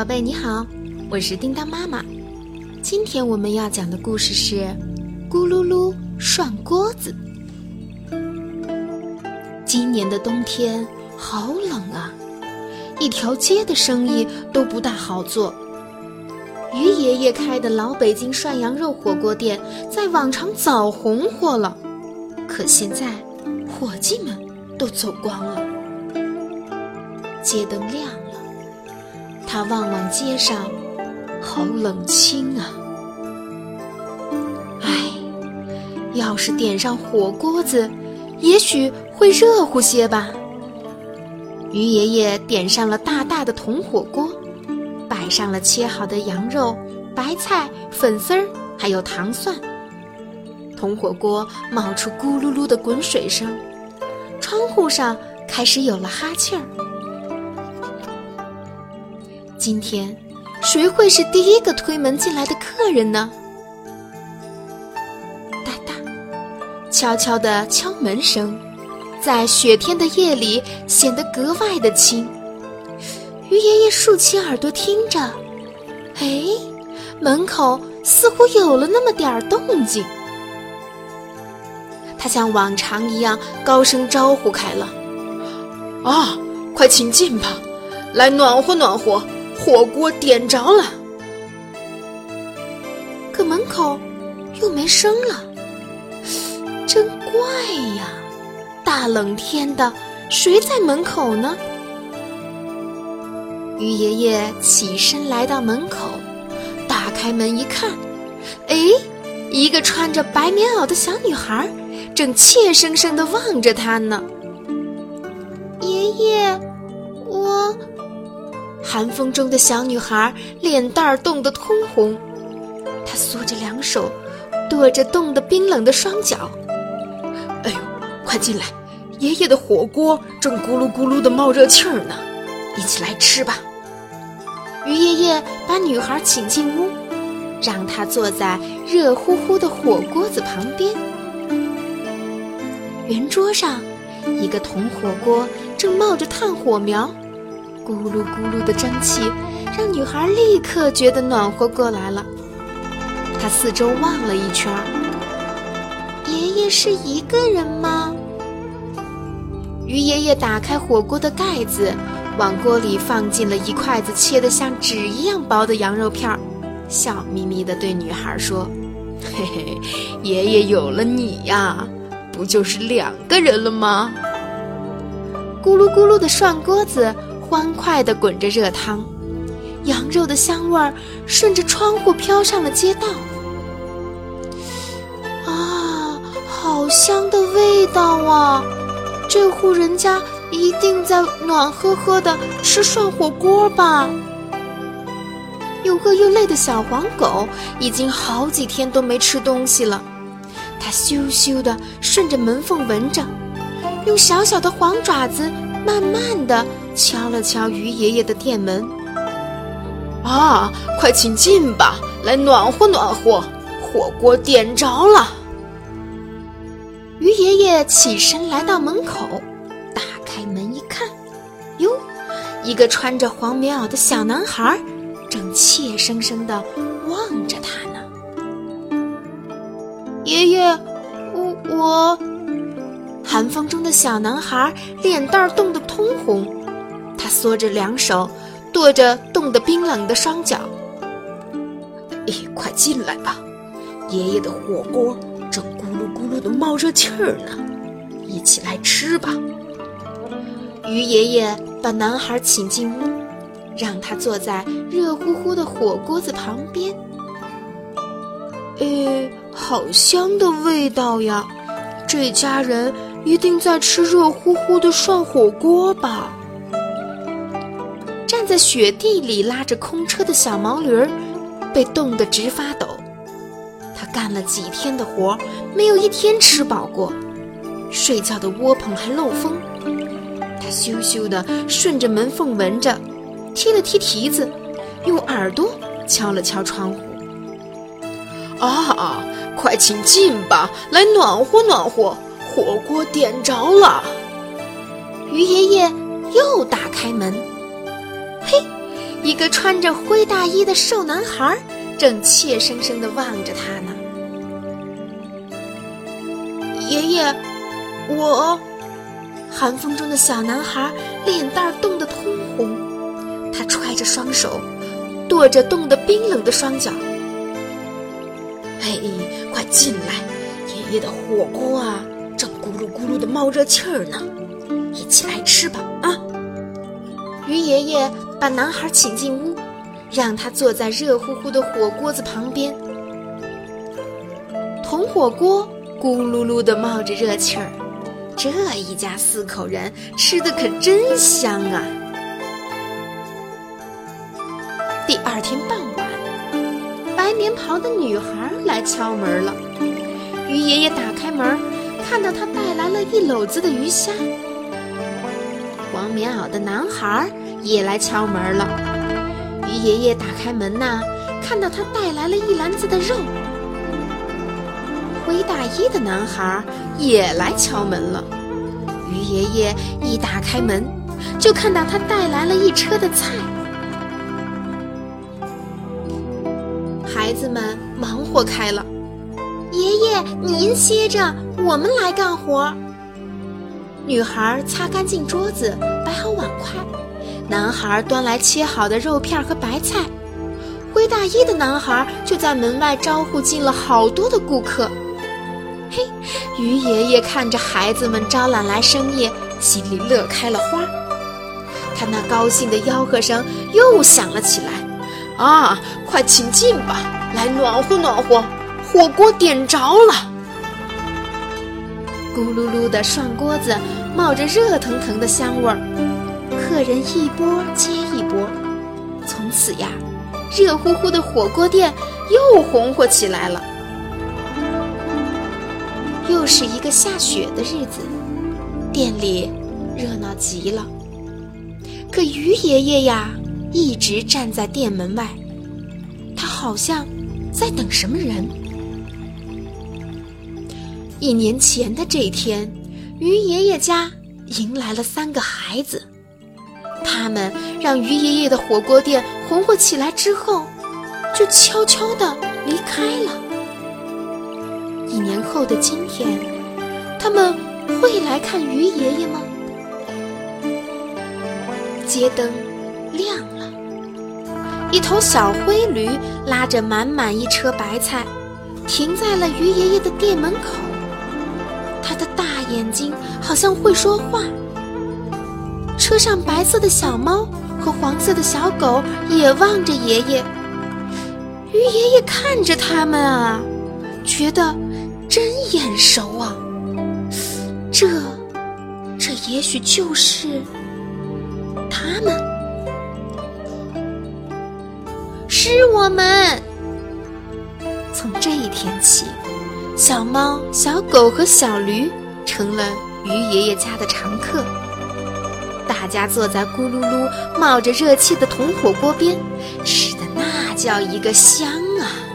宝贝你好，我是叮当妈妈。今天我们要讲的故事是《咕噜噜涮锅子》。今年的冬天好冷啊，一条街的生意都不大好做。于爷爷开的老北京涮羊肉火锅店在往常早红火了，可现在伙计们都走光了。街灯亮，他望望街上，好冷清啊！唉，要是点上火锅子，也许会热乎些吧。于爷爷点上了大大的铜火锅，摆上了切好的羊肉、白菜、粉丝儿，还有糖蒜。铜火锅冒出咕噜噜的滚水声，窗户上开始有了哈气儿。今天，谁会是第一个推门进来的客人呢？哒哒，悄悄的敲门声，在雪天的夜里显得格外的轻。于爷爷竖起耳朵听着，哎，门口似乎有了那么点儿动静。他像往常一样高声招呼开了：“啊，快请进吧，来暖和暖和。”火锅点着了，可门口又没声了，真怪呀！大冷天的，谁在门口呢？于爷爷起身来到门口，打开门一看，哎，一个穿着白棉袄的小女孩正怯生生地望着他呢。爷爷。我寒风中的小女孩脸蛋儿冻得通红，她缩着两手，跺着冻得冰冷的双脚。哎呦，快进来！爷爷的火锅正咕噜咕噜地冒热气儿呢，一起来吃吧。于爷爷把女孩请进屋，让她坐在热乎乎的火锅子旁边。圆桌上，一个铜火锅正冒着炭火苗。咕噜咕噜的蒸汽，让女孩立刻觉得暖和过来了。她四周望了一圈儿，爷爷是一个人吗？于爷爷打开火锅的盖子，往锅里放进了一筷子切得像纸一样薄的羊肉片儿，笑眯眯地对女孩说：“嘿嘿，爷爷有了你呀，不就是两个人了吗？”咕噜咕噜的涮锅子。欢快地滚着热汤，羊肉的香味儿顺着窗户飘上了街道。啊，好香的味道啊！这户人家一定在暖和和的吃涮火锅吧？又饿又累的小黄狗已经好几天都没吃东西了，它羞羞地顺着门缝闻着，用小小的黄爪子慢慢地。敲了敲于爷爷的店门，啊，快请进吧，来暖和暖和，火锅点着了。于爷爷起身来到门口，打开门一看，哟，一个穿着黄棉袄的小男孩正怯生生地望着他呢。爷爷，我我，寒风中的小男孩脸蛋冻得通红。缩着两手，跺着冻得冰冷的双脚。哎，快进来吧，爷爷的火锅正咕噜咕噜的冒热气儿呢，一起来吃吧。于爷爷把男孩请进屋，让他坐在热乎乎的火锅子旁边。哎，好香的味道呀！这家人一定在吃热乎乎的涮火锅吧？站在雪地里拉着空车的小毛驴儿，被冻得直发抖。他干了几天的活，没有一天吃饱过。睡觉的窝棚还漏风。他羞羞地顺着门缝闻着，踢了踢蹄子，用耳朵敲了敲窗户。啊，快请进吧，来暖和暖和，火锅点着了。于爷爷又打开门。嘿，一个穿着灰大衣的瘦男孩正怯生生地望着他呢。爷爷，我……寒风中的小男孩脸蛋冻得通红，他揣着双手，跺着冻得冰冷的双脚。嘿，快进来！爷爷的火锅啊，正咕噜咕噜的冒热气儿呢，一起来吃吧！啊！鱼爷爷把男孩请进屋，让他坐在热乎乎的火锅子旁边。铜火锅咕噜噜的冒着热气儿，这一家四口人吃的可真香啊！第二天傍晚，白棉袍的女孩来敲门了。鱼爷爷打开门，看到她带来了一篓子的鱼虾。黄棉袄的男孩也来敲门了。鱼爷爷打开门呐，看到他带来了一篮子的肉。灰大衣的男孩也来敲门了。鱼爷爷一打开门，就看到他带来了一车的菜。孩子们忙活开了。爷爷，您歇着，我们来干活。女孩擦干净桌子，摆好碗筷。男孩端来切好的肉片和白菜。灰大衣的男孩就在门外招呼进了好多的顾客。嘿，鱼爷爷看着孩子们招揽来生意，心里乐开了花。他那高兴的吆喝声又响了起来：“啊，快请进吧，来暖和暖和。”火锅点着了，咕噜噜的涮锅子冒着热腾腾的香味儿，客人一波接一波。从此呀，热乎乎的火锅店又红火起来了。又是一个下雪的日子，店里热闹极了。可于爷爷呀，一直站在店门外，他好像在等什么人。一年前的这天，于爷爷家迎来了三个孩子，他们让鱼爷爷的火锅店红火起来之后，就悄悄地离开了。一年后的今天，他们会来看鱼爷爷吗？街灯亮了，一头小灰驴拉着满满一车白菜，停在了鱼爷爷的店门口。他的大眼睛好像会说话。车上白色的小猫和黄色的小狗也望着爷爷。鱼爷爷看着他们啊，觉得真眼熟啊。这，这也许就是他们，是我们。从这一天起。小猫、小狗和小驴成了鱼爷爷家的常客。大家坐在咕噜噜冒着热气的铜火锅边，吃的那叫一个香啊。